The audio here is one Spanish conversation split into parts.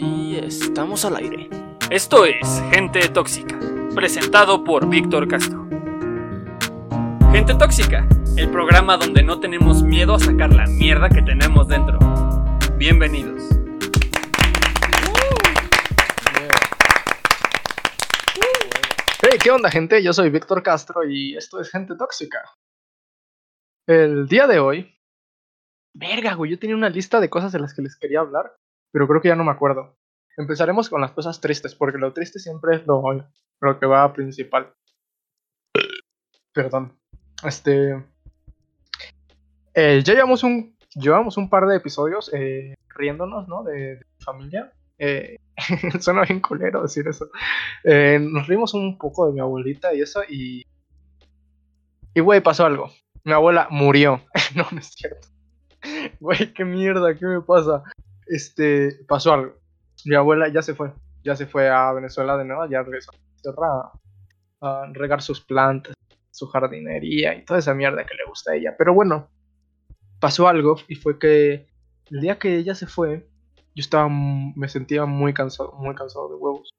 Y estamos al aire. Esto es Gente Tóxica, presentado por Víctor Castro. Gente Tóxica, el programa donde no tenemos miedo a sacar la mierda que tenemos dentro. Bienvenidos. Hey, ¿qué onda, gente? Yo soy Víctor Castro y esto es Gente Tóxica. El día de hoy. Verga, güey, yo tenía una lista de cosas de las que les quería hablar, pero creo que ya no me acuerdo. Empezaremos con las cosas tristes, porque lo triste siempre es lo, lo que va principal. Perdón. Este. Eh, ya llevamos un, llevamos un par de episodios eh, riéndonos, ¿no? De, de mi familia. Eh, suena bien culero decir eso. Eh, nos rimos un poco de mi abuelita y eso, y. Y, güey, pasó algo. Mi abuela murió. no, no es cierto. Güey, qué mierda, ¿qué me pasa? Este, pasó algo. Mi abuela ya se fue. Ya se fue a Venezuela de nuevo, ya regresó a a, regar sus plantas, su jardinería y toda esa mierda que le gusta a ella. Pero bueno, pasó algo y fue que el día que ella se fue, yo estaba, me sentía muy cansado, muy cansado de huevos.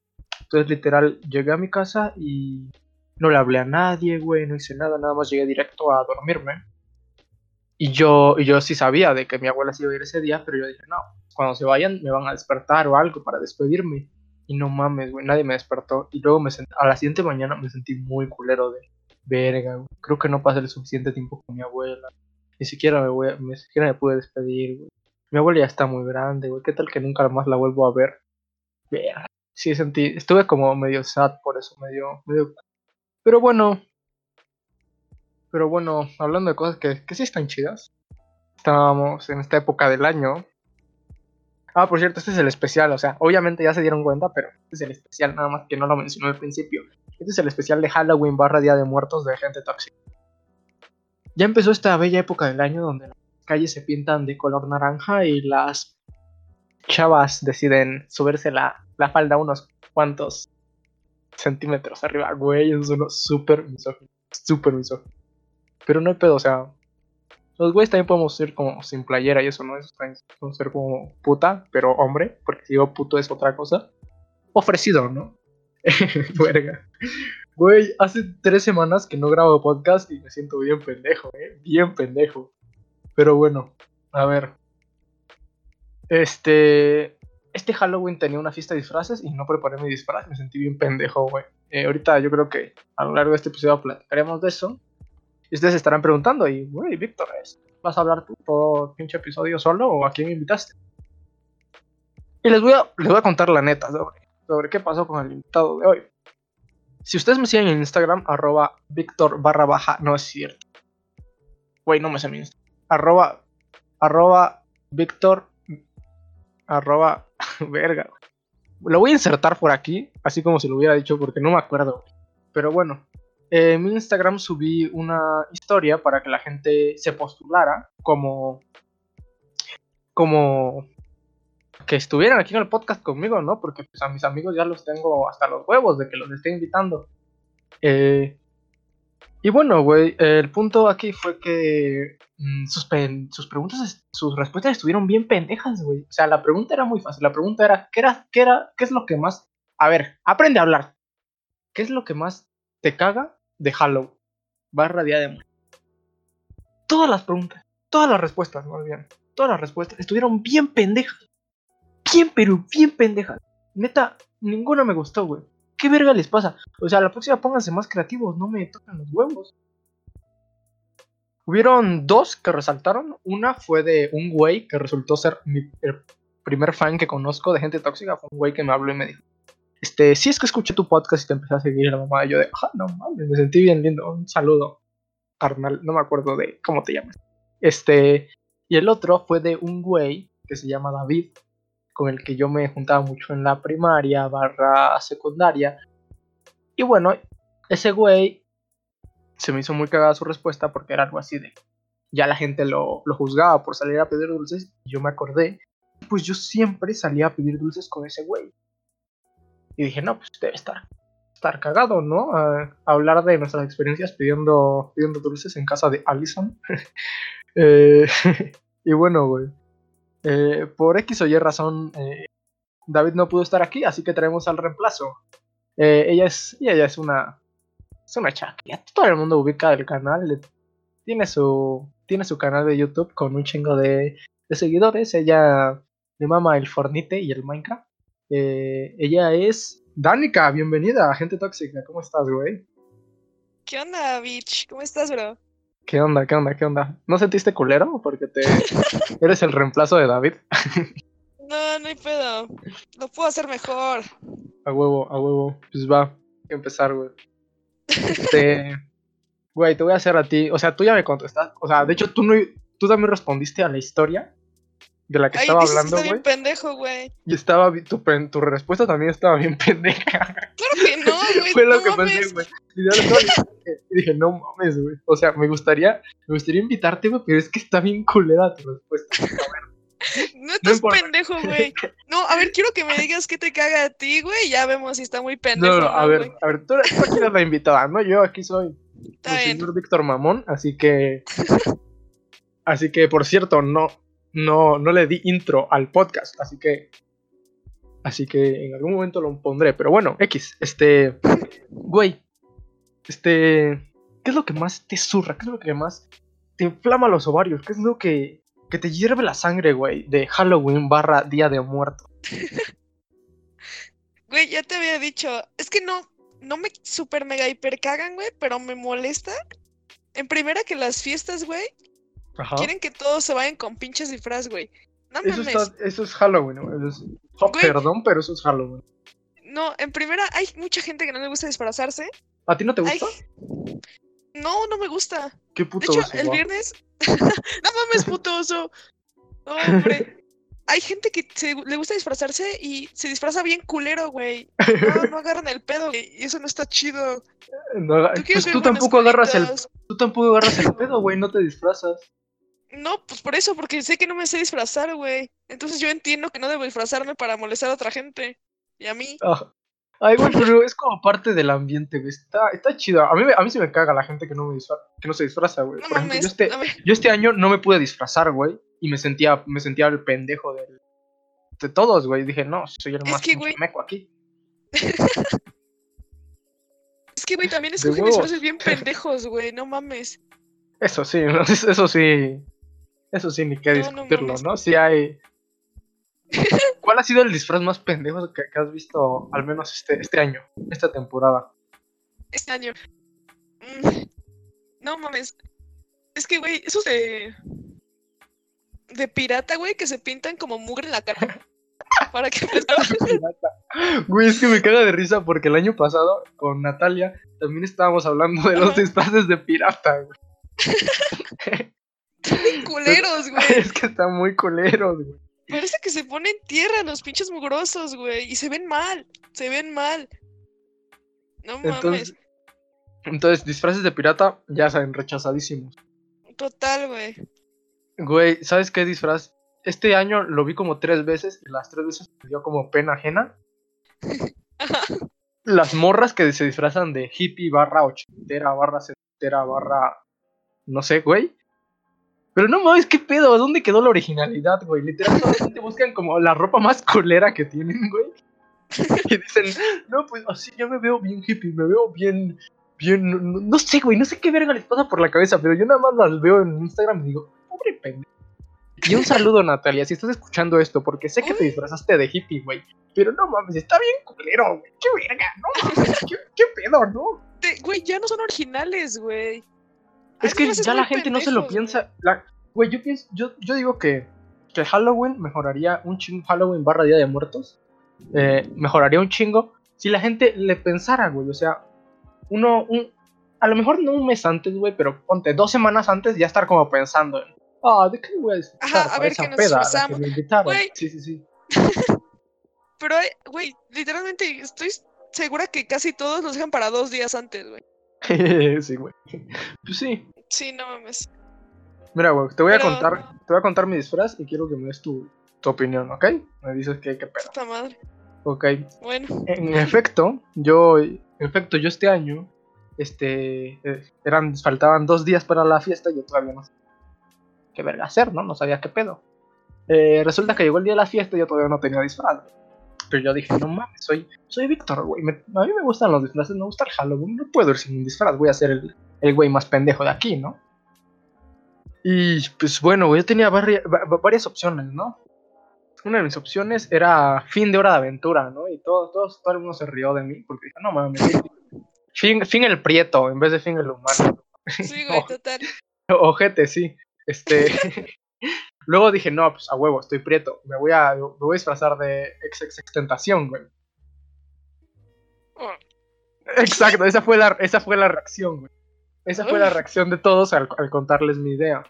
Entonces, literal, llegué a mi casa y no le hablé a nadie, güey, no hice nada, nada más llegué directo a dormirme. Y yo, y yo sí sabía de que mi abuela se iba a ir ese día, pero yo dije, no, cuando se vayan me van a despertar o algo para despedirme. Y no mames, güey, nadie me despertó. Y luego me sent- a la siguiente mañana me sentí muy culero de verga, güey. Creo que no pasé el suficiente tiempo con mi abuela. Ni siquiera me, voy ni siquiera me pude despedir, güey. Mi abuela ya está muy grande, güey. ¿Qué tal que nunca más la vuelvo a ver? Verga. Sí, sentí, estuve como medio sad por eso, medio, medio... Pero bueno, pero bueno, hablando de cosas que, que sí están chidas. Estábamos en esta época del año. Ah, por cierto, este es el especial, o sea, obviamente ya se dieron cuenta, pero este es el especial, nada más que no lo mencioné al principio. Este es el especial de Halloween barra Día de Muertos de Gente Tóxica. Ya empezó esta bella época del año donde las calles se pintan de color naranja y las chavas deciden subirse la, la falda unos cuantos centímetros arriba. Güey, eso suena súper misógino, súper misógino. Pero no hay pedo, o sea. Los güeyes también podemos ir como sin playera y eso, ¿no? Eso también podemos ser como puta, pero hombre, porque si digo puto es otra cosa. Ofrecido, ¿no? Verga. Güey, hace tres semanas que no grabo podcast y me siento bien pendejo, ¿eh? Bien pendejo. Pero bueno, a ver. Este. Este Halloween tenía una fiesta de disfraces y no preparé mi disfraz, me sentí bien pendejo, güey. Eh, ahorita yo creo que a lo largo de este episodio platicaremos de eso. Y ustedes estarán preguntando, y, güey, Víctor, ¿es- ¿vas a hablar tú todo pinche episodio solo o a quién invitaste? Y les voy a, les voy a contar la neta sobre, sobre qué pasó con el invitado de hoy. Si ustedes me siguen en Instagram, arroba Víctor barra baja, no es cierto. Güey, no me sé mi Instagram. Arroba, arroba Víctor, arroba, verga. Lo voy a insertar por aquí, así como si lo hubiera dicho, porque no me acuerdo. Pero bueno, en mi Instagram subí una historia para que la gente se postulara como como que estuvieran aquí en el podcast conmigo, ¿no? Porque pues, a mis amigos ya los tengo hasta los huevos de que los esté invitando. Eh, y bueno, güey, el punto aquí fue que mm, sus, sus preguntas, sus respuestas estuvieron bien pendejas, güey. O sea, la pregunta era muy fácil. La pregunta era, ¿qué era, qué era, qué es lo que más... A ver, aprende a hablar. ¿Qué es lo que más te caga de Halloween? Barra Día de Muertos. Todas las preguntas, todas las respuestas, más bien. Todas las respuestas estuvieron bien pendejas. Bien, pero bien pendejas. Neta, ninguna me gustó, güey. ¿Qué verga les pasa? O sea, la próxima pónganse más creativos, no me tocan los huevos. Hubieron dos que resaltaron. Una fue de un güey que resultó ser mi, el primer fan que conozco de gente tóxica. Fue un güey que me habló y me dijo: Este, sí es que escuché tu podcast y te empecé a seguir. La mamá, yo de, ah, no mames, me sentí bien lindo. Un saludo, carnal. No me acuerdo de cómo te llamas. Este, y el otro fue de un güey que se llama David, con el que yo me juntaba mucho en la primaria barra secundaria. Y bueno, ese güey se me hizo muy cagada su respuesta porque era algo así de... Ya la gente lo, lo juzgaba por salir a pedir dulces. Y yo me acordé, pues yo siempre salía a pedir dulces con ese güey. Y dije, no, pues debe estar, estar cagado, ¿no? Hablar de nuestras experiencias pidiendo, pidiendo dulces en casa de Allison. Eh, y bueno, güey. eh, por X o Y razón, eh, David no pudo estar aquí, así que traemos al reemplazo. Ella es ella es una es una chaquilla. Todo el mundo ubica el canal. Tiene su tiene su canal de YouTube con un chingo de, de seguidores. Ella le mama el Fornite y el Minecraft. Eh, ella es Danica, bienvenida a Gente Tóxica. ¿Cómo estás, güey? ¿Qué onda, bitch? ¿Cómo estás, bro? ¿Qué onda, qué onda, qué onda? ¿No sentiste culero? Porque te eres el reemplazo de David. no, no hay pedo. Lo puedo hacer mejor. A huevo, a huevo. Pues va, a empezar, güey. Este. Güey, te voy a hacer a ti. O sea, tú ya me contestaste. O sea, de hecho, tú no, tú también respondiste a la historia de la que Ay, estaba dices hablando, güey. pendejo, güey. Y estaba. Tu, tu respuesta también estaba bien pendeja. Claro que no, güey. Fue lo no que mames. pensé, güey. Y dije, no mames, güey. O sea, me gustaría, me gustaría invitarte, güey, pero es que está bien culera tu respuesta. No estás importa. pendejo, güey. No, a ver, quiero que me digas qué te caga a ti, güey. Ya vemos si está muy pendejo. No, no, a ver, a ver, tú, eres- tú aquí eres la invitada, ¿no? Yo aquí soy el señor Víctor Mamón, así que. así que, por cierto, no, no, no le di intro al podcast, así que. Así que en algún momento lo pondré. Pero bueno, X, este. Güey. Este. ¿Qué es lo que más te zurra? ¿Qué es lo que más te inflama los ovarios? ¿Qué es lo que, que te hierve la sangre, güey? De Halloween barra Día de Muertos. Güey, ya te había dicho. Es que no, no me super mega hiper cagan, güey, pero me molesta. En primera que las fiestas, güey, Ajá. quieren que todos se vayan con pinches disfraz, güey. No Eso, mames. está- eso es Halloween, güey. Eso es- oh, Güey. perdón, pero eso es Halloween. No, en primera hay mucha gente que no le gusta disfrazarse. ¿A ti no te Ay, gusta? no, no me gusta. Qué De puto hecho, oso, el viernes. no mames, puto oso. No, hombre. Hay gente que se- le gusta disfrazarse y se disfraza bien culero, güey. No, no agarran el pedo, güey. Y eso no está chido. No Tú pues tú tampoco agarras el tú tampoco agarras el pedo, güey, no te disfrazas. No, pues por eso, porque sé que no me sé disfrazar, güey. Entonces yo entiendo que no debo disfrazarme para molestar a otra gente. Y a mí. Ah. Ay, güey, pero es como parte del ambiente, güey. Está, está chido. A mí, me- a mí se me caga la gente que no, me disfra- que no se disfraza, güey. No Por ejemplo, mames. yo este, yo este año no me pude disfrazar, güey. Y me sentía, me sentía el pendejo del- de todos, güey. Dije, no, soy el Es más que, pinche güey, meco aquí. es que, güey, también De escogen disfraces bien pendejos, güey. No mames. Eso sí, eso sí. Eso sí, ni No, no discutirlo. ¿no? Sí hay. ¿Cuál ha sido el disfraz más pendejo que, que has visto, al menos este, este año, esta temporada? Este año. Mm, No mames. Es que, güey, esos de. De pirata, güey, que se pintan como mugre en la cara. Para que Güey, es que me caga de risa porque el año pasado con Natalia también estábamos hablando de los disfraces de pirata, güey. culeros, güey. Es que están muy culeros, güey. Parece que se ponen tierra los pinches mugrosos, güey. Y se ven mal. Se ven mal. No mames. Entonces, entonces, disfraces de pirata ya saben, rechazadísimos. Total, güey. Güey, ¿sabes qué disfraz? Este año lo vi como tres veces y las tres veces me dio como pena ajena. Las morras que se disfrazan de hippie barra ochentera barra setentera barra... No sé, güey. Pero no mames, ¿qué pedo? ¿Dónde quedó la originalidad, güey? Literal, solamente buscan como la ropa más culera que tienen, güey. Y dicen, no, pues así yo me veo bien hippie, me veo bien... Bien, no, sé, güey, no sé qué verga les pasa por la cabeza, pero yo nada más las veo en Instagram y digo, pobre pendejo. Y un saludo, Natalia, si estás escuchando esto, porque sé que te disfrazaste de hippie, güey. Pero no mames, está bien culero, güey. Qué verga, no mames, qué, qué pedo, ¿no? Güey, ya no son originales, güey. Es que ya la gente no se lo piensa. la- Güey, yo pienso, yo, yo digo que, que Halloween mejoraría un chingo, Halloween barra Día de Muertos, eh, mejoraría un chingo si la gente le pensara, güey. O sea, uno, un, a lo mejor no un mes antes, güey, pero ponte dos semanas antes ya estar como pensando en, ah, ¿de qué voy a Ajá, a ver esa qué nos peda a la que disfrazamos?" me invitaron? Güey. Sí, sí, sí. Pero, güey, literalmente estoy segura que casi todos los dejan para dos días antes, güey. sí, güey. Pues sí. Sí, no mames. Mira, güey, te voy a contar, te voy a contar mi disfraz y quiero que me des tu, tu opinión, ¿ok? Me dices que qué pedo. Puta madre. Ok. Bueno, En efecto, yo, en efecto, yo este año, este, eh, eran, faltaban dos días para la fiesta y yo todavía no sabía qué verga hacer, ¿no? No sabía qué pedo. Eh, resulta que llegó el día de la fiesta y yo todavía no tenía disfraz. Pero yo dije, no mames, soy, soy Víctor, güey. a mí me gustan los disfraces, me gusta el Halloween. No puedo ir sin un disfraz, voy a ser el, el güey más pendejo de aquí, ¿no? Y pues bueno, yo tenía vari- va- va- varias opciones, ¿no? Una de mis opciones era fin de hora de aventura, ¿no? Y todo, todo, todo el mundo se rió de mí porque dije, no mames, fin, fin el prieto en vez de fin el humano. Sí, güey, total. Ojete, sí. Este. Luego dije, no, pues a huevo, estoy prieto. Me voy a, me voy a disfrazar de ex, ex, ex tentación, güey. Oh, Exacto, esa fue la, esa fue la reacción, güey. Esa fue la Uf. reacción de todos al, al contarles mi idea.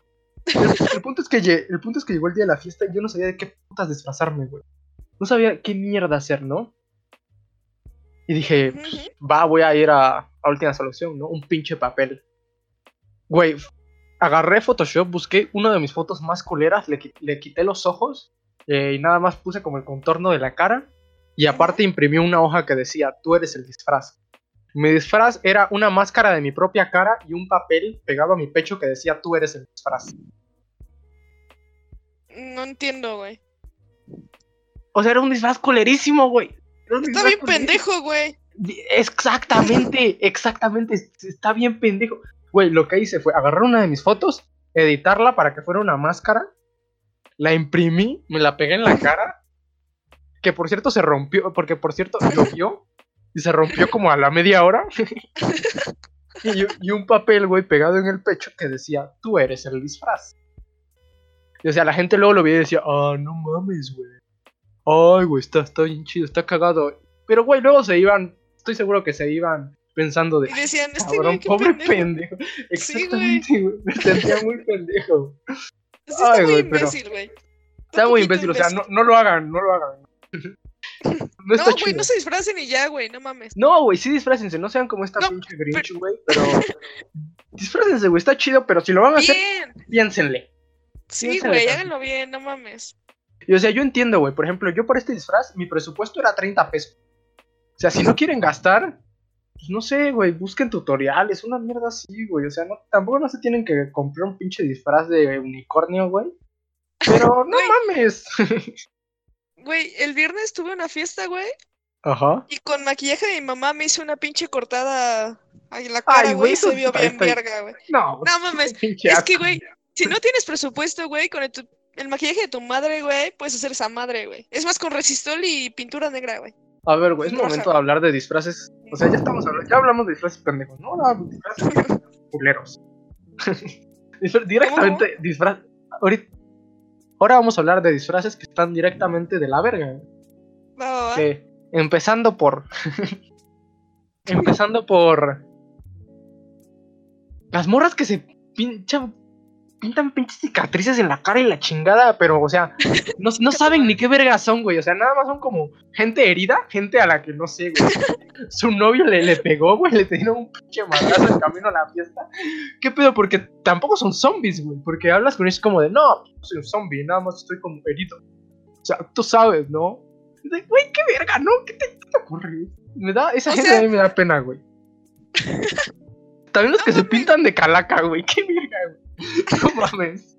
El, el punto es que el punto es que llegó el día de la fiesta y yo no sabía de qué putas disfrazarme, güey. No sabía qué mierda hacer, ¿no? Y dije, pues, va, voy a ir a, a última solución, ¿no? Un pinche papel. Güey, agarré Photoshop, busqué una de mis fotos más culeras, le, qui- le quité los ojos eh, y nada más puse como el contorno de la cara. Y aparte imprimí una hoja que decía, tú eres el disfraz. Mi disfraz era una máscara de mi propia cara y un papel pegado a mi pecho que decía, tú eres el disfraz. No entiendo, güey. O sea, era un disfraz culerísimo, güey. Está bien culerísimo. pendejo, güey. Exactamente, exactamente. es- Está bien pendejo. Güey, lo que hice fue agarrar una de mis fotos, editarla para que fuera una máscara, la imprimí, me la pegué en la cara, que por cierto se rompió, porque por cierto llovió y se rompió como a la media hora. y, un papel, güey, pegado en el pecho que decía, tú eres el disfraz. Y o sea, la gente luego lo veía y decía, ah, no mames, güey. Ay, güey, está, está bien chido, está cagado. Pero, güey, luego se iban, estoy seguro que se iban pensando de, Y decían, este cabrón, pobre pendejo. pendejo. Exactamente, güey. Me sentía muy pendejo. Sí, está Ay, muy güey, pero- imbécil, güey. Está muy poquito imbécil, o sea, no, no lo hagan, no lo hagan. No está No, güey, no se disfracen y ya, güey, no mames. No, güey, sí disfrácense, no sean como esta No, pinche Grinch, güey, pero... disfrácense, güey, está chido, pero si lo van a hacer, Bien. piénsenle. Sí, Piénsale güey, háganlo bien, no mames. Y o sea, yo entiendo, güey, por ejemplo, yo por este disfraz, mi presupuesto era 30 pesos. O sea, si no quieren gastar, pues no sé, güey, busquen tutoriales, una mierda así, güey. O sea, no, tampoco no se tienen que comprar un pinche disfraz de unicornio, güey. Pero no mames. Güey, el viernes tuve una fiesta, güey, Ajá. y con maquillaje de mi mamá me hice una pinche cortada en la cara, Ay, güey, se vio bien verga, güey. No, No mames, es que, güey, si no tienes presupuesto, güey, con el, tu- el maquillaje de tu madre, güey, puedes hacer esa madre, güey. Es más, con resistol y pintura negra, güey. A ver, güey, es momento de hablar de disfraces. O sea, ya estamos hablando, ya hablamos de disfraces pendejos, ¿no? No, disfraces culeros. Directamente, disfraz. Ahorita. Ahora vamos a hablar de disfraces que están directamente de la verga. Que, empezando por. empezando por. Las morras que se pinchan. Pintan pinches cicatrices en la cara y la chingada, pero, o sea, no, no saben ni qué verga son, güey. O sea, nada más son como gente herida, gente a la que no sé, güey. Su novio le, le pegó, güey, le dieron un pinche madrazo en camino a la fiesta. ¿Qué pedo? Porque tampoco son zombies, güey. Porque hablas con ellos como de, no, no soy un zombie, nada más estoy como herido. O sea, tú sabes, ¿no? De, Güey, qué verga, ¿no? ¿Qué te, qué te ocurre? Me da, esa O gente sea- a mí me da pena, güey. También los que se pintan de calaca, güey. Qué verga, güey. No mames.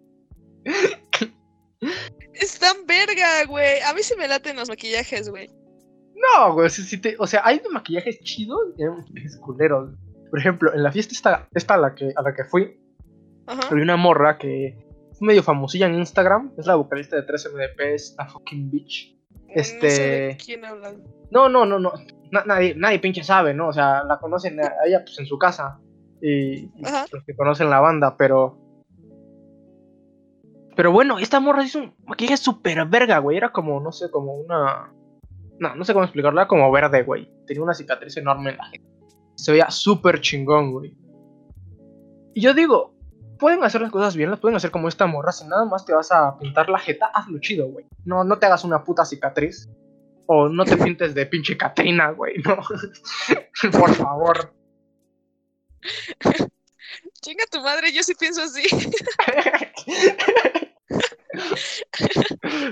Están verga, güey. A mí se me laten los maquillajes, güey. No, güey, si, si te, o sea, hay de maquillajes chidos y hay maquillajes culeros. Por ejemplo, en la fiesta esta, esta a, la que, a la que fui, Ajá. había una morra que es medio famosilla en Instagram, es la vocalista de 3MDP, es la fucking bitch. No sé este- de quién hablan. No, no, no, no, na- nadie, nadie pinche sabe, ¿no? O sea, la conocen a ella pues en su casa y, y los que conocen la banda, pero... Pero bueno, esta morra hizo un maquillaje súper verga, güey, era como, no sé, como una... No, no sé cómo explicarlo, era como verde, güey. Tenía una cicatriz enorme en la gente. Se veía súper chingón, güey. Y yo digo, pueden hacer las cosas bien, las pueden hacer como esta morra. Si nada más te vas a pintar la jeta, hazlo chido, güey. No, no te hagas una puta cicatriz. O no te pintes de pinche Catrina, güey, no. Por favor. Chinga tu madre, yo sí pienso así.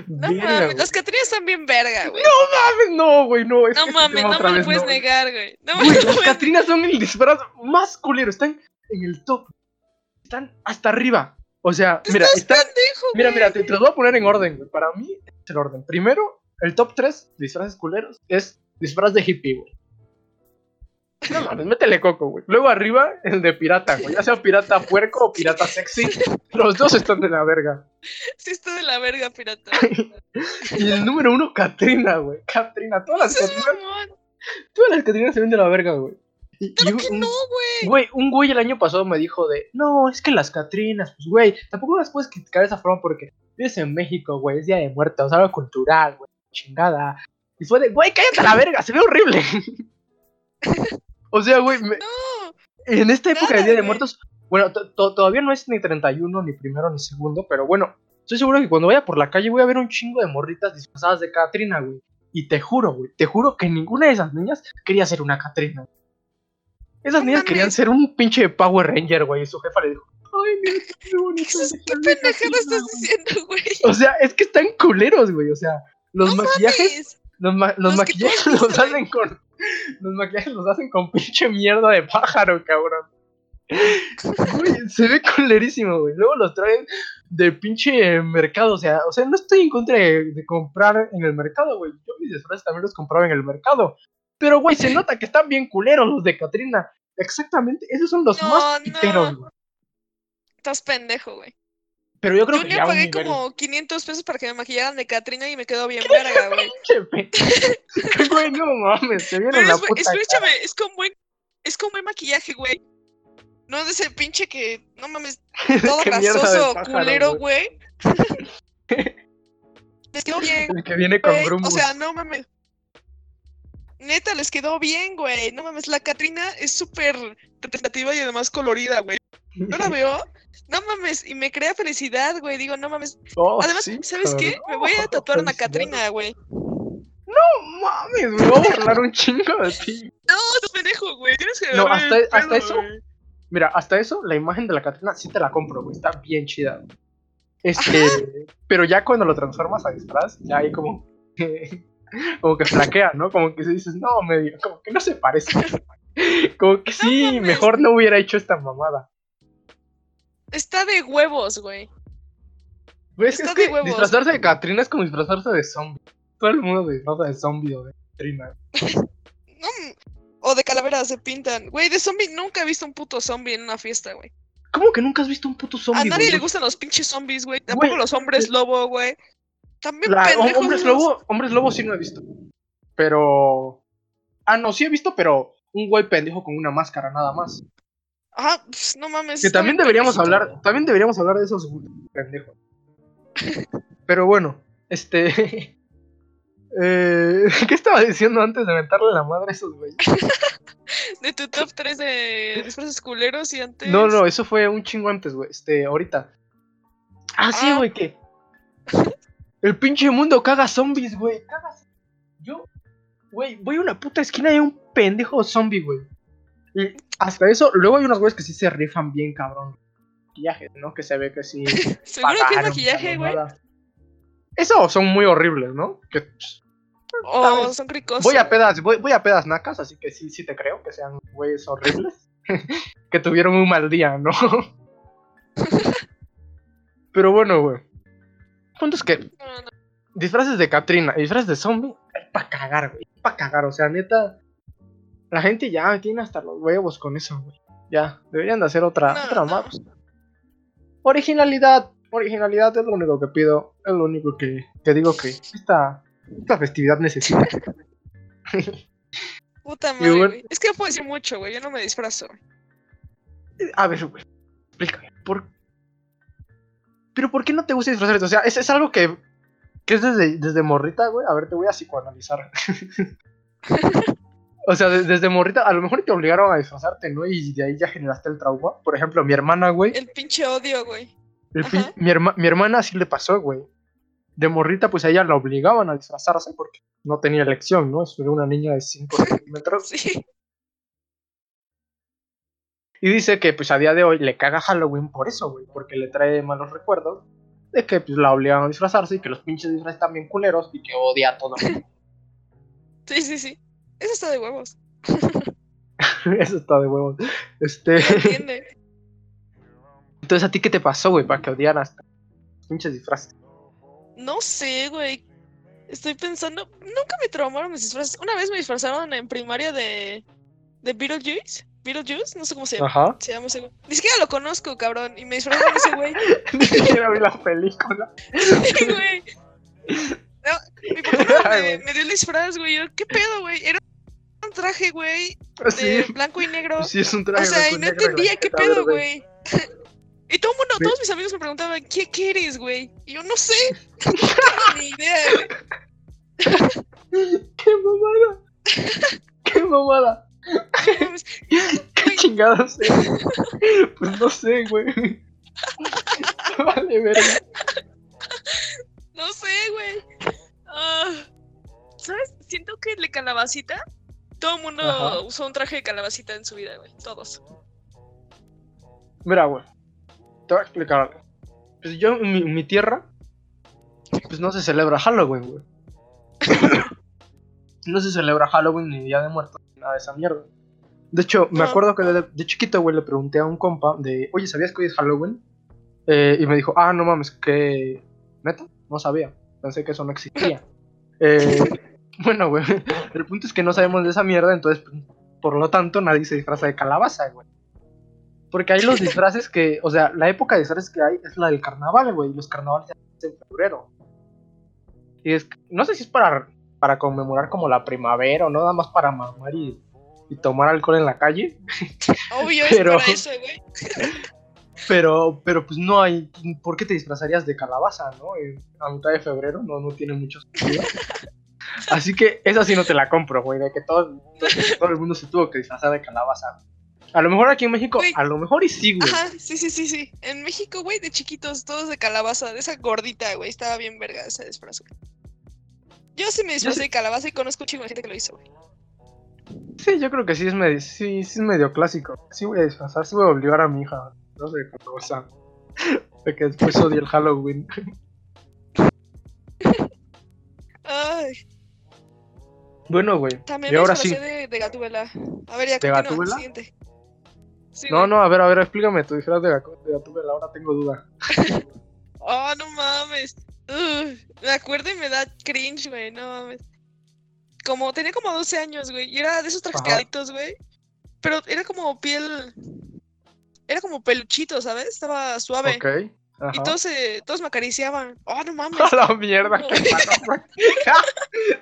No mames, las Catrinas están bien verga, güey. No mames, no, güey, no. es No ese mames, no me lo puedes no. negar, güey. No Güey, lo las Catrinas son el disfraz más culero. Están en el top. Están hasta arriba. O sea, mira, están. pendejo, Mira, mira, te, te los voy a poner en orden, güey. Para mí, es el orden. Primero, el top 3 disfraces culeros es disfraz de hippie, güey. No mames, métele coco, güey. Luego arriba, el de pirata, güey. Ya sea pirata puerco o pirata sexy. Los dos están de la verga. Sí, está de la verga, pirata. Y el número uno, Katrina, güey. Katrina. Todas las mamón. todas las Katrinas se ven de la verga, güey. Claro que un- no, güey. Güey, un güey el año pasado me dijo de, no, es que las Catrinas, pues güey, tampoco las puedes criticar de esa forma porque vives en México, güey, es Día de Muertos, algo cultural, güey, chingada. Y fue de, güey, cállate a la verga, se ve horrible. o sea, güey, me- No. en esta época de Nada, Día de. Muertos, bueno, to- to- todavía no es ni 31, ni primero, ni segundo, pero bueno, estoy seguro que cuando vaya por la calle voy a ver un chingo de morritas disfrazadas de Catrina, güey. Y te juro, güey, te juro que ninguna de esas niñas quería ser una Catrina. Esas niñas querían ser un pinche Power Ranger, güey. Y su jefa le dijo, ay, mira qué bonito. ¿Qué, pendejada estás güey". diciendo, güey? O sea, es que están culeros, güey. O sea, los No maquillajes, mames. los, ma- los Los que tú maquillajes los hacen con. Los maquillajes los hacen con pinche mierda de pájaro, cabrón. Güey, se ve culerísimo, güey. Luego los traen de pinche mercado. O sea, o sea, no estoy en contra de, de comprar en el mercado, güey. Yo mis disfraces también los compraba en el mercado. Pero, güey, se nota que están bien culeros los de Katrina. Exactamente, esos son los No, más no. piteros, güey. Estás pendejo, güey. Pero yo creo Yo que le ya un pagué nivel... como 500 pesos para que me maquillaran de Katrina y me quedó bien verga, güey. Chepe. Güey, no mames, te vieron Pero la es, puta escúchame, cara. es como buen, es como buen maquillaje, güey. No de ese pinche que, no mames, todo Qué grasoso, pájaro, culero, güey. Les quedó bien, El que viene con güey. O sea, no mames. Neta, les quedó bien, güey. No mames, la Katrina es súper representativa y además colorida, güey. Yo la veo, no mames, y me crea felicidad, güey. Digo, no mames. Oh, Además, sí, ¿sabes qué? Me voy a tatuar una. Katrina, güey. No mames, me voy a burlar un chingo de ti. No, estás pendejo, güey. Tienes que No, hasta- pedo, eso, güey. Mira, hasta eso, la imagen de la Catrina sí te la compro, güey. Está bien chida. Este, pero ya cuando lo transformas a disfraz, ya hay como que, como que flaquea, ¿no? Como que se dices, no, medio, como que no se parece. Como que sí, mejor no hubiera hecho esta mamada. Está de huevos, güey. Güey, es, que- Está es que de huevos. disfrazarse de Catrina es como disfrazarse de zombie. Todo el mundo disfraza de zombie o de. No, mm, o de calaveras se pintan. Güey, de zombie nunca he visto un puto zombie en una fiesta, güey. ¿Cómo que nunca has visto un puto A zombie? nadie güey? le gustan los pinches zombies, güey. Tampoco los hombres lobo, güey. También La- pendejos. hombres lobo, hombres lobo sí no he visto. Pero. Ah, no, sí he visto, pero un güey pendejo con una máscara nada más. Pf, no mames. Que también deberíamos hablar, también deberíamos hablar de esos pendejos. Pero bueno, este. eh, ¿Qué estaba diciendo antes de mentarle la madre a esos güeyes? De tu top 3 de disfraces culeros y antes. No, no, eso fue un chingo antes, güey. Este, ahorita. Ah, sí, Ah. güey, que. El pinche mundo caga zombies, güey. Caga. Yo, güey, voy a una puta esquina y hay un pendejo zombie, güey. Y hasta eso, luego hay unos güeyes que sí se rifan bien, cabrón. Maquillaje, ¿no? Que se ve que sí. Seguro que es maquillaje, la güey. Eso son muy horribles, ¿no? Que pss, O ¿Sabes? son ricos. voy a pedas, voy, voy a pedas nacas, así que sí, sí te creo que sean güeyes horribles. que tuvieron un mal día, ¿no? Pero bueno, güey. Punto es que No, no. disfraces de Katrina y disfraces de zombie es para cagar, güey. Para cagar, o sea, neta. La gente ya tiene hasta los huevos con eso, güey. Ya, deberían de hacer otra, No, otra no. más. Originalidad, originalidad es lo único que pido, es lo único que, que digo que esta, esta festividad necesita. Puta madre, bueno- güey. Es que no puedo decir mucho, güey. Yo no me disfrazo. A ver, güey, explícame, ¿por... Pero ¿por qué no te gusta disfrazarte? O sea, es, es algo que, que es desde, desde morrita, güey. A ver, te voy a psicoanalizar. o sea, de- desde morrita, a lo mejor te obligaron a disfrazarte, ¿no? Y de ahí ya generaste el trauma. Por ejemplo, mi hermana, güey. El pinche odio, güey. pin- mi, herma- mi hermana sí le pasó, güey. De morrita, pues a ella la obligaban a disfrazarse porque no tenía elección, ¿no? Era una niña de 5 centímetros. Sí. Y dice que pues a día de hoy le caga Halloween por eso, güey, porque le trae malos recuerdos de que pues la obligan a disfrazarse y que los pinches disfraces están bien culeros y que odia a todo. Sí, sí, sí. Eso está de huevos. eso está de huevos. Este, ¿Me entiende? entonces a ti qué te pasó, güey, para que odiaras pinches disfraces. No sé, güey. Estoy pensando, nunca me traumaron mis disfraces. Una vez me disfrazaron en primaria de, de Beetlejuice. Beetlejuice, no sé cómo se llama. Ajá. Se llama ese güey. Ni siquiera lo conozco, cabrón. Y me disfrazaron de ese güey. Ni siquiera vi la película. Sí, güey. No, mi papá me, me dio el disfraz, güey. Yo, ¿Qué pedo, güey? Era un traje, güey, Sí, de blanco y negro. sí es un traje. O sea, y no entendía qué pedo, güey. Y todo mundo, Sí. todos mis amigos me preguntaban, ¿qué, qué eres, güey? Y yo no sé. No tengo ni idea, güey. ¡Qué mamada! ¡Qué mamada! No. ¿Qué chingados es? Pues no sé, güey. Vale, verga. No sé, güey. Ah, ¿Sabes? Siento que el de calabacita, todo el mundo Ajá. usó un traje de calabacita en su vida, güey. Todos. Mira, güey. Te voy a explicar algo. Pues yo, en mi, mi tierra, pues no se celebra Halloween, güey. no se celebra Halloween ni Día de Muertos, ni nada de esa mierda. De hecho, me acuerdo que de, de chiquito, güey, le pregunté a un compa de, oye, ¿sabías que hoy es Halloween? Eh, y me dijo, ah, no mames, que... ¿Neta? No sabía. Pensé que eso no existía. Eh, bueno, güey, el punto es que no sabemos de esa mierda, entonces, por lo tanto, nadie se disfraza de calabaza, güey. Porque hay los disfraces que, o sea, la época de disfraces que hay es la del carnaval, güey, y los carnavales se hacen en febrero. Y es, no sé si es para, para conmemorar como la primavera o no, nada más para mamar y, y tomar alcohol en la calle. Obvio, Pero- es para eso, güey. Pero, pero pues no hay, ¿por qué te disfrazarías de calabaza, no? Eh, A mitad de febrero no, no tiene mucho sentido. Así que esa sí no te la compro, güey, de que todo, todo el mundo se tuvo que disfrazar de calabaza. A lo mejor aquí en México, Güey. a lo mejor y sí, güey. Ajá, sí, sí, sí, sí. En México, güey, de chiquitos, todos de calabaza, de esa gordita, güey. Estaba bien verga ese disfraz. Yo sí me disfrazé sí- de calabaza y conozco un chingo de gente que lo hizo, güey. Sí, yo creo que sí es medio, sí, sí es medio clásico. Sí voy a disfrazar, sí voy a obligar a mi hija. No sé de calabaza. De que después odie el Halloween. Ay, Bueno, güey. también Y ahora sí. de, de Gatúbela. A ver, ya ¿De Gatúbela? siguiente. Sí, No, güey. no, a ver, a ver, explícame tu disfraz de, de Gatúbela, ahora tengo duda. Oh, no mames. Ugh, me acuerdo y me da cringe, güey, no mames. Como, tenía como 12 años, güey, y era de esos Ajá. trascaditos, güey. Pero era como piel... Era como peluchito, ¿sabes? Estaba suave. Ok. Y todos, se- todos me acariciaban. Oh, no mames. A la mierda, No. qué malo, güey.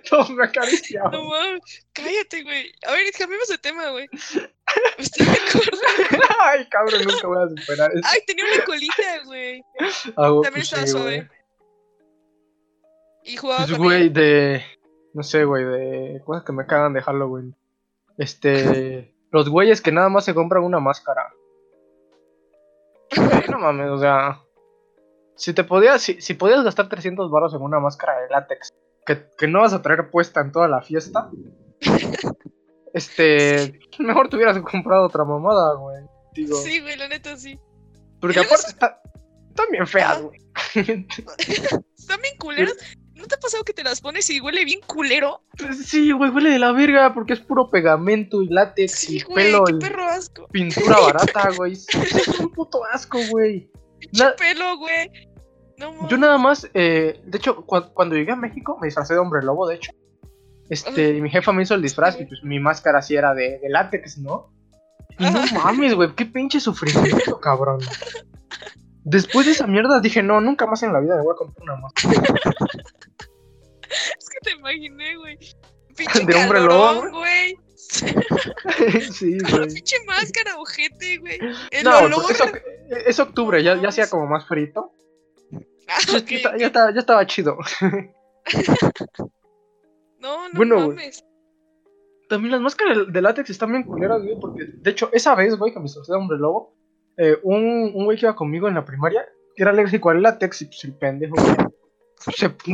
Todos me acariciaban. No mames. Cállate, güey. A ver, cambiemos de tema, güey. Me estoy acordando. Ay, cabrón, nunca voy a superar eso. Ay, tenía una colita, güey. Ah, También pues estaba sí, suave. güey. Y jugaba Pues, con güey, de. No sé, güey, de cosas que me cagan de Halloween. Este. Los güeyes que nada más se compran una máscara. Güey, no mames, o sea. Si te podías, si, si podías gastar 300 baros en una máscara de látex que, que no vas a traer puesta en toda la fiesta, este. Mejor te hubieras comprado otra mamada, güey. Digo. Sí, güey, la neta sí. Porque aparte está, están bien feas, güey. Están bien culeras. ¿No te ha pasado que te las pones y huele bien culero? Sí, güey, huele de la verga porque es puro pegamento y látex Sí, y güey, pelo qué y perro asco. pintura barata, güey. Es un puto asco, güey. Pelo, güey. No. Yo nada más, eh, de hecho, cua- cuando llegué a México me disfracé de hombre lobo, de hecho. Este, y mi jefa me hizo el disfraz y pues mi máscara sí era de, de látex, ¿no? Y no mames, güey, qué pinche sufrimiento, cabrón. Después de esa mierda dije, no, nunca más en la vida me voy a comprar una máscara. Es que te imaginé, güey. Pinche De hombre lobo, güey. sí, güey. pinche máscara, ojete, güey. El No, olor. porque es, es octubre, ya, ya hacía como más frito. Ah, Ya, estaba, ya estaba chido. No, no Bueno, mames. También las máscaras de látex están bien culeras, güey, porque de hecho, esa vez, güey, que me de hombre lobo, eh, un, un güey que iba conmigo en la primaria, que era alérgico al látex, y pues el pendejo, güey,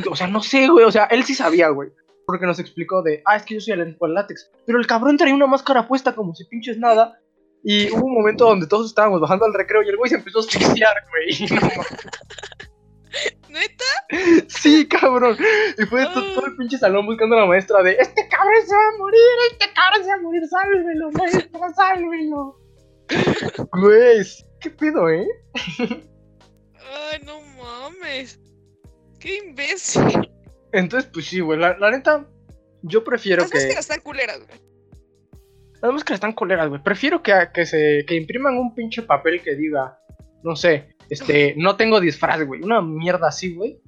o sea, no sé, güey, o sea, él sí sabía, güey, porque nos explicó de, ah, es que yo soy alérgico al látex, pero el cabrón traía una máscara puesta como si pinches nada, y hubo un momento donde todos estábamos bajando al recreo y el güey se empezó a asfixiar, güey, no. ¿Neta? Sí, cabrón. Y fue to- todo el pinche salón buscando a la maestra de Este cabrón se va a morir, este cabrón se va a morir, sálvelo, maestra, sálvelo. Güey, qué pedo, ¿eh? Ay, no mames. Qué imbécil. Entonces, pues sí, güey. La, la neta, yo prefiero Las que. máscaras están culeras, güey. Las máscaras están coleras, güey. Prefiero que, que se que impriman un pinche papel que diga, no sé, este, no tengo disfraz, güey. Una mierda así, güey.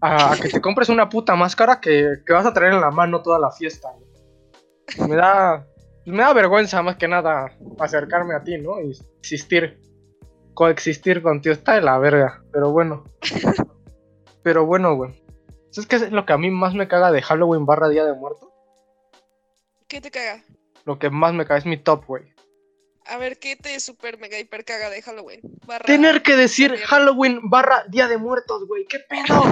A, a que te compres una puta máscara que, que vas a traer en la mano toda la fiesta, güey. Me da. Me da vergüenza más que nada acercarme a ti, ¿no? Y existir. Coexistir contigo. Está de la verga. Pero bueno. Pero bueno, güey. ¿Sabes qué es lo que a mí más me caga de Halloween barra Día de Muertos? ¿Qué te caga? Lo que más me caga es mi top, güey. A ver, ¿qué te super mega hiper caga de Halloween? Barra- Tener que decir. Halloween barra Día de Muertos, güey. ¿Qué pedo?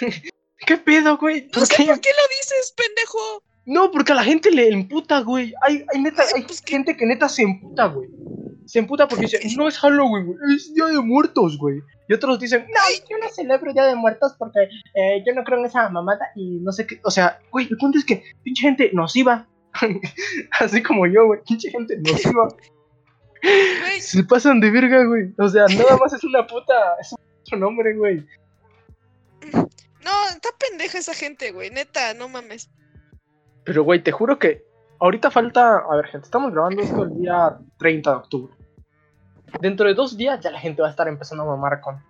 ¿Qué pedo, güey? No ¿Por sé qué? por qué lo dices, pendejo. No, porque a la gente le emputa, güey. Hay, hay neta, Ay, hay gente que neta se emputa, güey. Se emputa porque dice, no es Halloween, güey, es Día de Muertos, güey. Y otros dicen, no, yo no celebro Día de Muertos porque eh, yo no creo en esa mamada y no sé qué. O sea, güey, el punto es que pinche gente nociva. Así como yo, güey, pinche gente nociva. Güey, Se pasan de verga, güey. O sea, nada más es una puta, es un puto nombre, güey. no, está pendeja esa gente, güey. Neta, no mames. Pero, güey, te juro que ahorita falta. A ver, gente, estamos grabando esto el día 30 de octubre. Dentro de dos días ya la gente va a estar empezando a mamar con.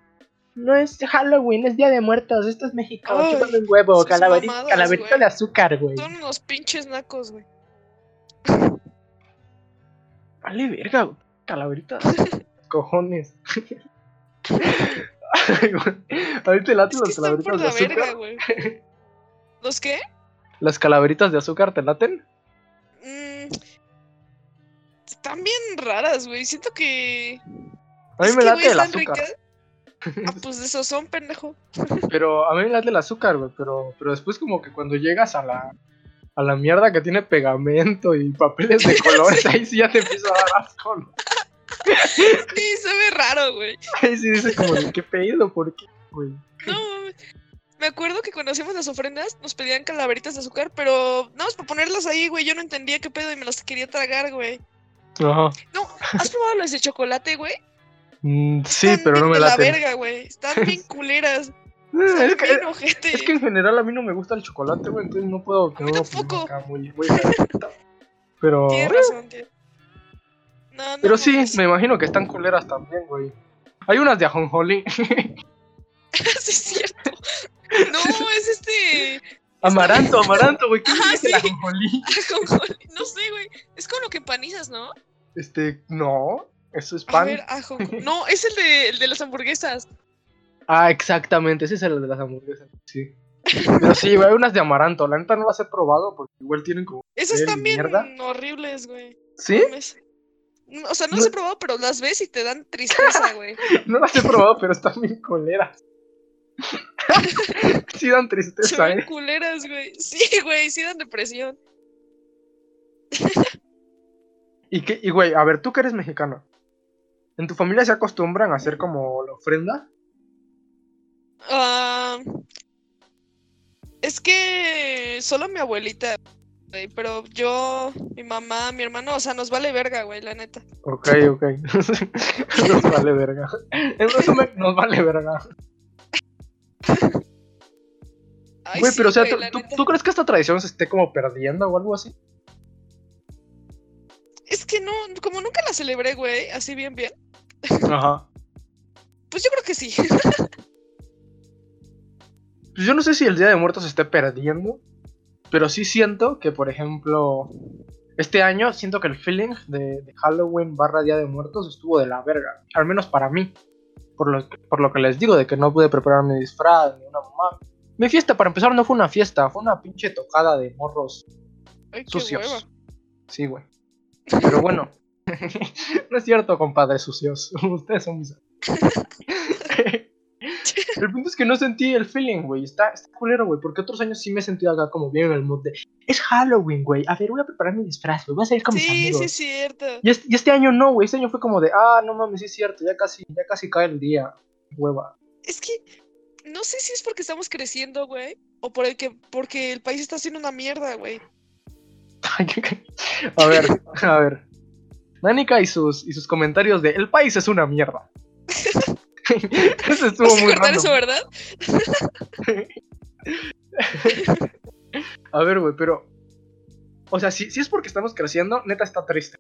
No es Halloween, es Día de Muertos, esto es México, chúpame un huevo, calaverita, mamadas, calaverita güey. de azúcar, güey. Son unos pinches nacos, güey. Vale, verga, güey. Calaverita. Cojones. Ay. Ahorita te laten Es que las calaveritas de azúcar. verga. ¿Los qué? Las calaveritas de azúcar te laten. Mm, están bien raras, güey. Siento que. A mí me late el azúcar. ricas. Ah, pues de esos son, pendejo. Pero a mí me late el azúcar, güey. Pero, pero después, como que cuando llegas a la, a la mierda que tiene pegamento y papeles de colores, ahí sí ya te empieza a dar asco. ¿no? Sí, se ve raro, güey. Ahí sí dice, como, de, ¿qué pedido? ¿Por qué, güey? No. Me acuerdo que cuando hacíamos las ofrendas nos pedían calaveritas de azúcar, pero nada más para ponerlas ahí, güey. Yo no entendía qué pedo y me las quería tragar, güey. Ajá. No, ¿has probado las de chocolate, güey? Mm, sí, Están pero no me de la verga, güey. Están bien culeras. Es que, bien ojete. es que en general a mí no me gusta el chocolate, güey. Entonces no puedo opinión tampoco. muy, muy. Pero, Tienes razón, tío. No, no pero sí, me imagino que están culeras también, güey. Hay unas de ajonjolí. sí, es cierto. No, es este. amaranto, amaranto, güey. ¿Qué es el sí. ajonjolí? ajonjolí. No sé, güey. Es con lo que empanizas, ¿no? Este, no. Eso es A pan. ver, ajonjolí. No, es el de, el de las hamburguesas. Ah, exactamente, ese es el de las hamburguesas, sí. Pero sí, güey, hay unas de amaranto. La neta no las he probado porque igual tienen como. Esas ¿Qué están bien horribles, güey. ¿Sí? No, O sea, no No- las he probado, pero las ves y te dan tristeza, güey. No las he probado, pero están bien coleras. sí dan Se tristeza, ven eh. culeras, güey. Sí, güey, sí dan depresión. Y que, y güey, a ver, tú que eres mexicano. ¿En tu familia se acostumbran a hacer como la ofrenda? Ah, es que solo mi abuelita, güey, pero yo, mi mamá, mi hermano, o sea, nos vale verga, güey, la neta. Ok, ok. nos vale verga. En resumen, nos vale verga. Güey, sí, pero o sea, ¿tú, neta. crees que esta tradición se esté como perdiendo o algo así? Es que no, como nunca la celebré, güey, así bien, bien, Ajá. pues yo creo que sí. Pues yo no sé si el Día de Muertos se esté perdiendo, pero sí siento que, por ejemplo, este año siento que el feeling de, de Halloween barra Día de Muertos estuvo de la verga, al menos para mí. Por lo, por lo que les digo, de que no pude preparar mi disfraz ni una mamá. Mi fiesta, para empezar, no fue una fiesta, fue una pinche tocada de morros Ay, sucios. hueva. Sí, güey. Pero bueno, no es cierto, compadres sucios. Ustedes son mis. el punto es que no sentí el feeling, güey. Está, está culero, güey. Porque otros años sí me he sentido acá como bien en el mood de. Es Halloween, güey. A ver, voy a preparar mi disfraz, güey. Voy a salir con mis Sí, amigos. sí, es cierto. Y, este, y este año no, güey. Este año fue como de. Ah, no mames, sí es cierto. Ya casi, ya casi cae el día. Hueva. Es que no sé si es porque estamos creciendo, güey, o por el que porque el país está haciendo una mierda, güey. a ver, a ver. Nanika y sus, y sus comentarios de. El país es una mierda. Eso estuvo ¿Vas a muy cortar random. eso, verdad? A ver, güey, pero. O sea, si, si es porque estamos creciendo, neta está triste.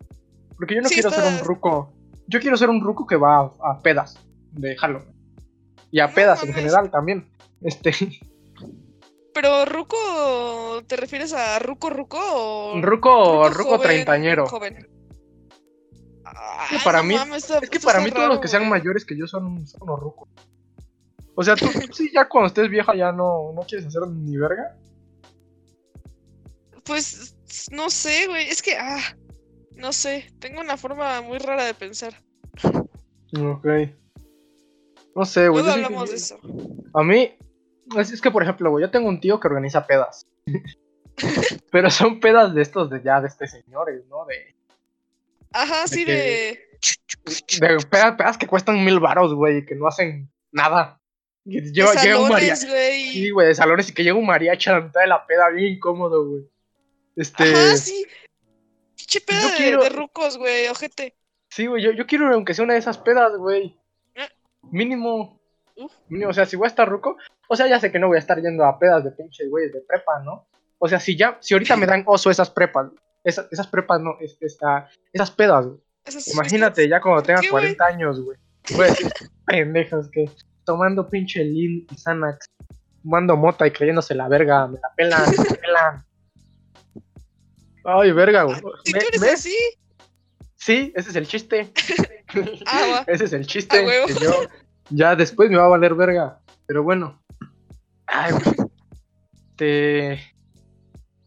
Porque yo no Sí, quiero ser un ruco. Yo quiero ser un ruco que va a, a pedas de Halloween. Y a No pedas en general también. Este. Pero Ruco, ¿te refieres a Ruco Ruco o Ruco, ruco joven, treintañero. Joven. Ay, para no mí- mames, Es que para mí todos los que sean güey. mayores que yo son, son unos rucos. O sea, tú sí, ya cuando estés vieja ya no, no quieres hacer ni verga. Pues no sé, güey. Es que, ah, no sé. Tengo una forma muy rara de pensar. Ok. No sé, güey. Luego hablamos de eso. A mí, es, es que por ejemplo, güey, yo tengo un tío que organiza pedas. Pero son pedas de estos de ya, de este señores, ¿no? De, Ajá, sí, que- de. de pedas, pedas que cuestan mil varos, güey, y que no hacen nada. Y Lleva, de un mariachi. salones, güey. Sí, güey, de salones y que llega un mariachi a la mitad de la peda bien incómodo, güey. Este. Ajá, sí. Pinche peda de, quiero- de rucos, güey, ojete. Sí, güey, yo, yo quiero aunque sea una de esas pedas, güey. Mínimo. Mínimo, o sea, si voy a estar ruco, o sea, ya sé que no voy a estar yendo a pedas de pinches güeyes de prepa, ¿no? O sea, si ya, si ahorita me dan oso esas prepas, esas, esas prepas no, es, esta, esas pedas, güey. Imagínate ya cuando ¿Por tenga qué, güey? 40 años, güey. Güey, pendejas que tomando pinche Lin y Xanax, fumando mota y creyéndose la verga, me la pelan, me la pelan. Ay, verga, güey. Si ¿Ve- tú eres así, Sí, ese es el chiste. ah. Ese es el chiste. Que yo ya después me va a valer verga. Pero bueno. Ay, güey. Te.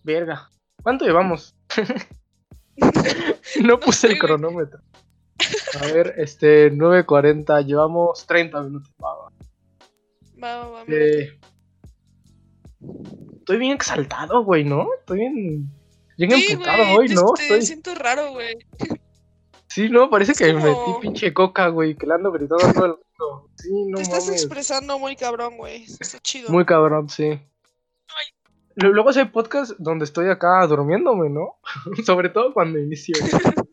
Verga. ¿Cuánto llevamos? no puse el cronómetro. A ver, este, 9.40. Llevamos 30 minutos. Va, va. Eh, estoy bien exaltado, güey, ¿no? Estoy bien. Bien Sí, emputado hoy, ¿no? te Estoy... siento raro, güey. Sí, no, parece que como- metí pinche coca, güey, que le ando gritando a todo el mundo. Sí, no te estás mames. expresando muy cabrón, güey. Está chido. Muy cabrón, sí. Lu- Luego hay podcast donde estoy acá durmiéndome, ¿no? Sobre todo cuando inicio.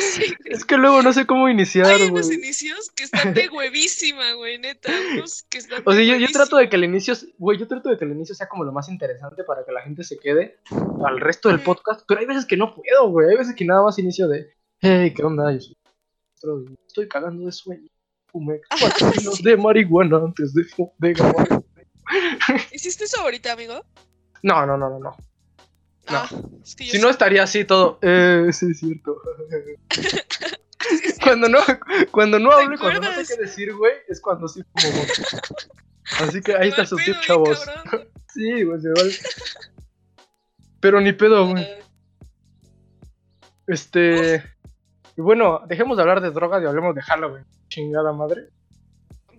Sí. Es que luego no sé cómo iniciar, Hay unos güey. inicios que están de huevísima, güey, neta. Unos que están O sea, yo, yo trato de que el inicio, güey, yo trato de que el inicio sea como lo más interesante para que la gente se quede al resto del podcast, pero hay veces que no puedo, güey. Hay veces que nada más inicio de, hey, ¿qué onda? Yo soy estoy cagando de sueño. Fumé cuatro kilos de marihuana antes de, de grabar. ¿Hiciste eso ahorita, amigo? No, no, no, no, no. No. Ah, es que yo Si no estaría así todo. Eh, sí, es cierto. cuando no, cuando no ¿Te hablo cuando no sé qué decir, güey, es cuando sí como voz. Así que ahí está su tip, chavos. cabrón. Sí, güey, se vale. Pero ni pedo, güey. Ah, Este. Y bueno, dejemos de hablar de drogas y hablemos de Halloween. Chingada madre.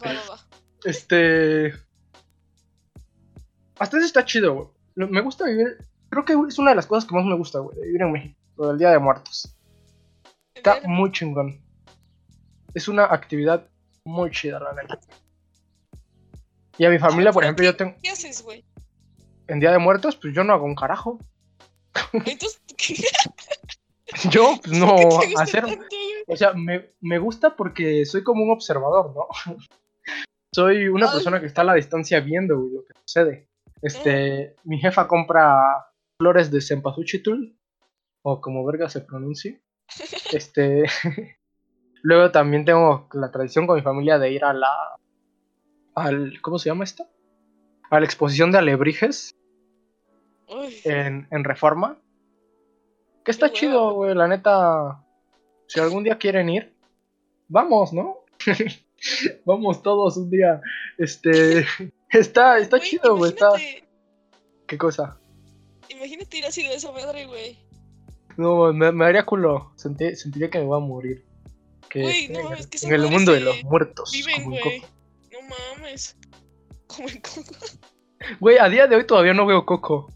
Va, va, va. Este. Hasta eso está chido, güey. Me gusta vivir. Creo que es una de las cosas que más me gusta, güey, vivir en México. Lo del Día de Muertos. Está muy chingón. Es una actividad muy chida, la neta. Y a mi familia, por ejemplo, yo tengo. ¿Qué haces, güey? En Día de Muertos, pues yo no hago un carajo. Entonces, ¿qué, Yo, pues no, hacer. O sea, me, me gusta porque soy como un observador, ¿no? soy una Ay. persona que está a la distancia viendo güey, lo que sucede. Este, mi jefa compra flores de cempasúchil, o como verga se pronuncie. Este, luego también tengo la tradición con mi familia de ir a la, al, ¿cómo se llama esto? A la exposición de alebrijes en, en Reforma. Que está chido, güey, la neta. Si algún día quieren ir, vamos, ¿no? vamos todos un día. Este, está, está chido, güey, está. ¿Qué cosa? Imagínate ir así de esa madre, güey. No, me, me haría culo. Sentí- sentiría que me voy a morir. Que estoy no, en, el- es que en el mundo de los muertos. Viven, güey. No mames. Como en Coco. Güey, a día de hoy todavía no veo Coco.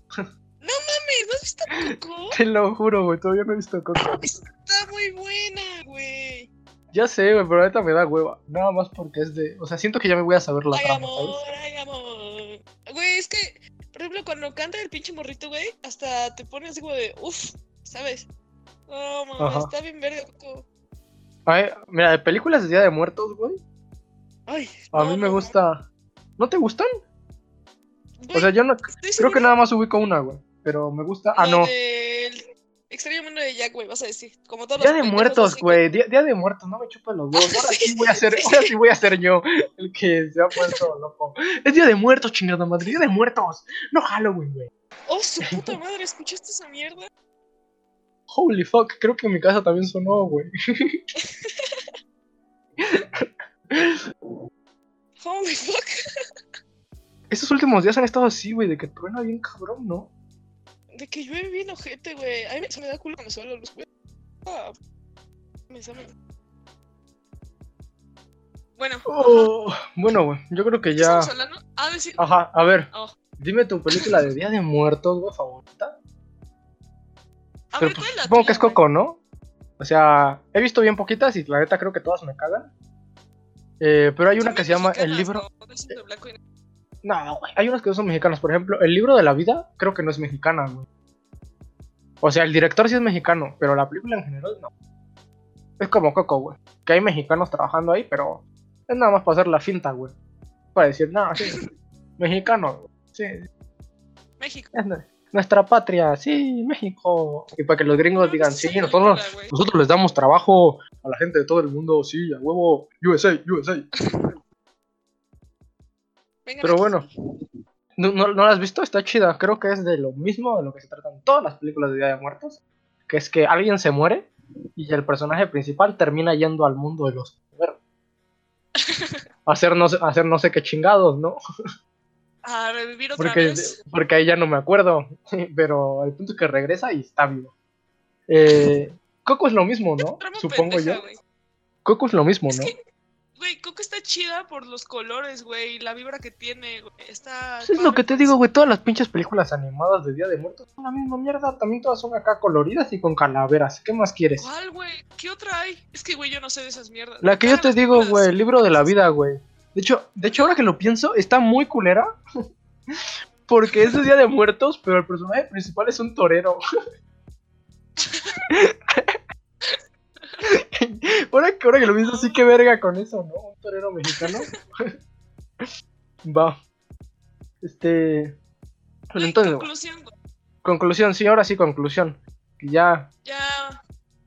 Mames, ¿no has visto Coco? Te lo juro, güey, todavía no he visto Coco. Está muy buena, güey. Ya sé, güey, pero ahorita me da hueva. Nada más porque es de. O sea, siento que ya me voy a saber la Ay, trama, amor, ¿sabes? ay, amor. Güey, es que, por ejemplo, cuando canta el pinche morrito, güey, hasta te pone así como de, uff, ¿sabes? No, mames, Ajá. está bien verga, Coco. Ay, mira, de películas de Día de Muertos, güey. Ay, A no, mí me gusta. ¿No te gustan? O sea, yo no creo segura que nada más ubico una, güey. Pero me gusta. Ah, no. del extraño mundo de Jack, güey, vas a decir. Como todos Día de muertos, que- güey. Día, Día de muertos, no me chupen los huevos. Ahora sí voy a ser, ahora sí voy a ser yo el que se ha puesto loco. Es día de muertos, chingada madre. Día de muertos. No Halloween, güey. Oh, su puta madre, ¿escuchaste esa mierda? Holy fuck, creo que en mi casa también sonó, güey. Holy fuck. Estos últimos días han estado así, güey, de que truena bien cabrón, ¿no? De que llueve bien ojete, güey. A mí se me da culo cuando se va la luz, güey. Ah, me sabe. Bueno, Oh, bueno, güey, yo creo que ¿qué ya. estamos hablando? Ah, decir. Ajá, a ver. Oh. Dime tu película de Día de Muertos, güey, favorita. A Pero ver, pues, ¿cuál es la supongo que es? Coco, ¿no? O sea, he visto bien poquitas y la neta creo que todas me cagan. Eh, pero hay una que se llama El libro. ¿no? Son de blanco y negro. No, güey, hay unas que no son mexicanas. Por ejemplo, El libro de la vida creo que no es mexicana, güey. O sea, el director sí es mexicano, pero la película en general no. Es como Coco, güey. Que hay mexicanos trabajando ahí, pero es nada más para hacer la finta, güey. Para decir, no, sí, mexicano, güey. Sí, México. es nu- nuestra patria, sí, México. Y para que los gringos No, digan, sí, qué nosotros, nosotros les damos trabajo a la gente de todo el mundo, sí, a huevo, USA, USA. Vengan Pero aquí. bueno, ¿no, no, no la has visto? Está chida. Creo que es de lo mismo de lo que se tratan todas las películas de Día de Muertos. Que es que alguien se muere y el personaje principal termina yendo al mundo de los muertos. A hacer no, hacer no sé qué chingados, ¿no? A revivir otra Porque, vez. porque ahí ya no me acuerdo. Pero el punto es que regresa y está vivo. Eh, Coco es lo mismo, ¿no? Supongo pendeja, yo. Coco es lo mismo, Es ¿no? que, güey, Coco está chida por los colores, güey, y la vibra que tiene, güey. Está. Eso es lo que te digo, güey. Todas las pinches películas animadas de Día de Muertos son la misma mierda. También todas son acá coloridas y con calaveras. ¿Qué más quieres? ¿Cuál, güey? ¿Qué otra hay? Es que, güey, yo no sé de esas mierdas. La que yo te digo, güey, el libro de la vida, güey. De hecho, de hecho, ahora que lo pienso, está muy culera. Porque es de Día de Muertos, pero el personaje principal es un torero. ahora, que, ahora que lo pienso, sí que verga con eso, ¿no? Un torero mexicano. Va. Este. Entonces, conclusión, güey. conclusión, sí, ahora sí, conclusión. Que ya, Ya.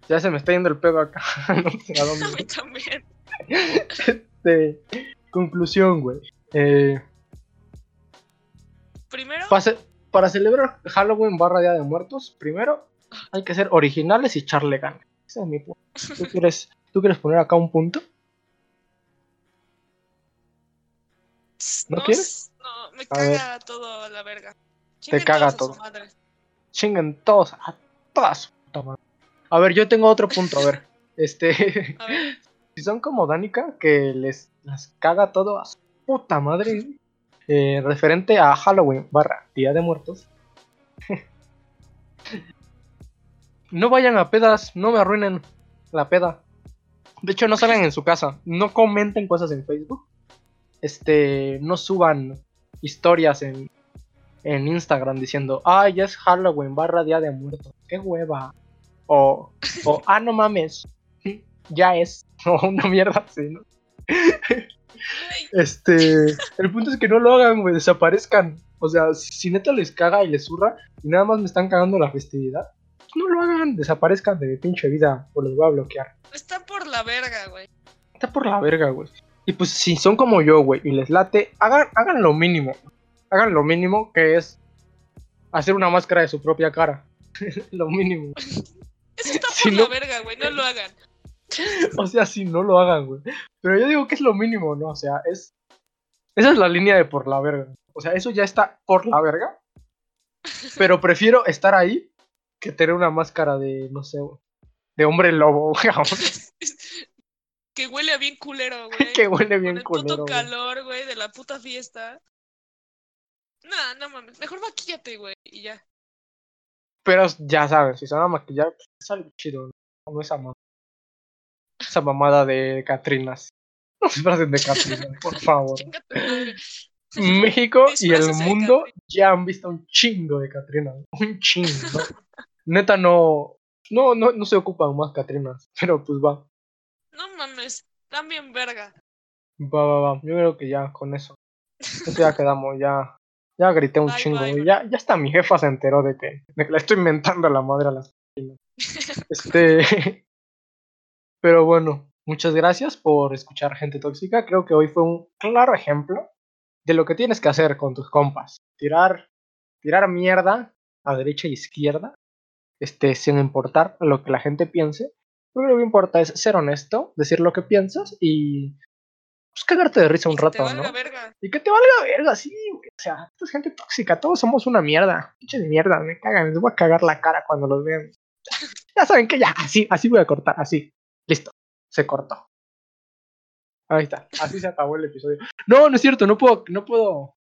ya se me está yendo el pedo acá. no sé a A dónde. mí también. Este, conclusión, güey. Eh, Primero, para, ce- para celebrar Halloween barra Día de Muertos, primero hay que ser originales y echarle ganas. Ese es mi punto. ¿Tú quieres, ¿Tú quieres poner acá un punto? ¿no no, quieres? no, me caga todo a la verga. Te caga todos a su todo. madre. Chinguen todos, a todas. su puta madre. A ver, yo tengo otro punto, a ver. Este, A ver, si son como Danica, que les, les caga todo a su puta madre, eh, referente a Halloween barra Día de Muertos. No vayan a pedas, no me arruinen la peda. De hecho, no salgan en su casa, no comenten cosas en Facebook. Este, no suban historias en, en Instagram diciendo, ay, ya es Halloween barra Día de Muertos, qué hueva. O, o ah, no mames, ya es. O una mierda así, ¿no? Este, el punto es que no lo hagan, güey, desaparezcan. O sea, si, neta les caga y les zurra y nada más me están cagando la festividad, no lo hagan, desaparezcan de mi pinche vida o los voy a bloquear. está por la verga, güey. Está por la verga, güey. Y pues si son como yo, güey, y les late, hagan, hagan lo mínimo. Hagan lo mínimo que es hacer una máscara de su propia cara. lo mínimo. Eso está Si por no- la verga, güey, no lo hagan. O sea, si no lo hagan, güey. Pero yo digo que es lo mínimo, ¿no? O sea, es. Esa es la línea de por la verga. O sea, eso ya está por la verga. Pero prefiero estar ahí que tener una máscara de, no sé, de hombre lobo, que huele a bien culero, güey. que huele Con bien el puto culero. güey. calor, güey, de la puta fiesta. Nah, no mames. Mejor maquíllate, güey, y ya. Pero ya sabes, si se van a maquillar, pues, es algo chido, ¿no? No esa mamada. Esa mamada de Catrinas. No se pasen de Catrinas, por favor. México y el mundo ya han visto un chingo de Catrinas. Un chingo. Neta, no, no, no, no se ocupan más Catrinas. Pero pues va, No mames. También verga. va, va, va. Yo creo que ya con eso. Eso ya quedamos, ya. Ya grité un Bye, chingo, bye. Ya, ya hasta mi jefa se enteró de que, de que le estoy inventando la madre a las personas. Este. Pero bueno, muchas gracias por escuchar Gente Tóxica. Creo que hoy fue un claro ejemplo de lo que tienes que hacer con tus compas. Tirar, tirar mierda a derecha e izquierda, este, sin importar lo que la gente piense. Lo que importa es ser honesto, decir lo que piensas y pues cagarte de risa un rato, valga ¿no? verga. Y que te valga verga, sí, güey. O sea, esto es gente tóxica, todos somos una mierda. Pinche de mierda, me cagan, les voy a cagar la cara cuando los vean. Ya saben que ya, así, así voy a cortar, así. Listo, se cortó. Ahí está, así se acabó el episodio. No, no es cierto, no puedo, no puedo.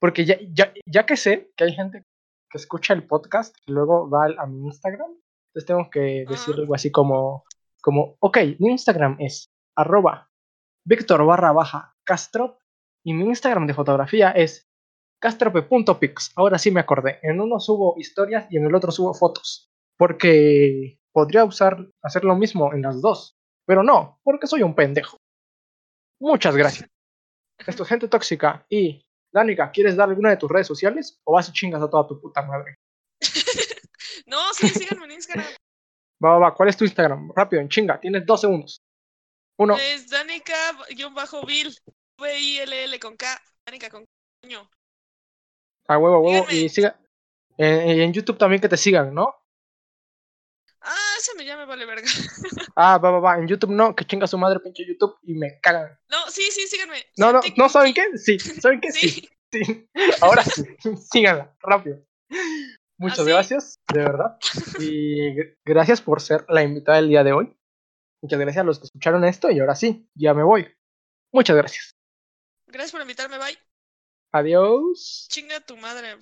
Porque ya, ya, ya que sé que hay gente que escucha el podcast y luego va al- a mi Instagram, entonces tengo que decir Ajá. algo así como, como, ok, mi Instagram es arroba Víctor barra baja Castro y mi Instagram de fotografía es castrope.pix. Ahora sí me acordé. En uno subo historias y en el otro subo fotos. Porque podría usar hacer lo mismo en las dos. Pero no, porque soy un pendejo. Muchas gracias. Esto es gente tóxica. Y, Danica, ¿quieres dar alguna de tus redes sociales? ¿O vas y chingas a toda tu puta madre? No, sí, síganme en Instagram. Va, va, va. ¿Cuál es tu Instagram? Rápido, en chinga. Tienes dos segundos. Uno. Es Danica-Bill. V-I-L-L con K. Danica con coño. A huevo, a huevo. Y siga. eh, y en YouTube también que te sigan, ¿no? Ah, ya me vale verga. Ah, va, va, va. En YouTube no, que chinga su madre, pinche YouTube, y me cagan. No, sí, sí, síganme. No, no, no, ¿saben qué? Sí, ¿saben qué? Sí, Sí. sí. Ahora sí, síganla, rápido. Muchas ¿Ah, sí? gracias, de verdad. Y gr- gracias por ser la invitada del día de hoy. Muchas gracias a los que escucharon esto, y ahora sí, ya me voy. Muchas gracias. Gracias por invitarme, bye. Adiós. Chinga tu madre.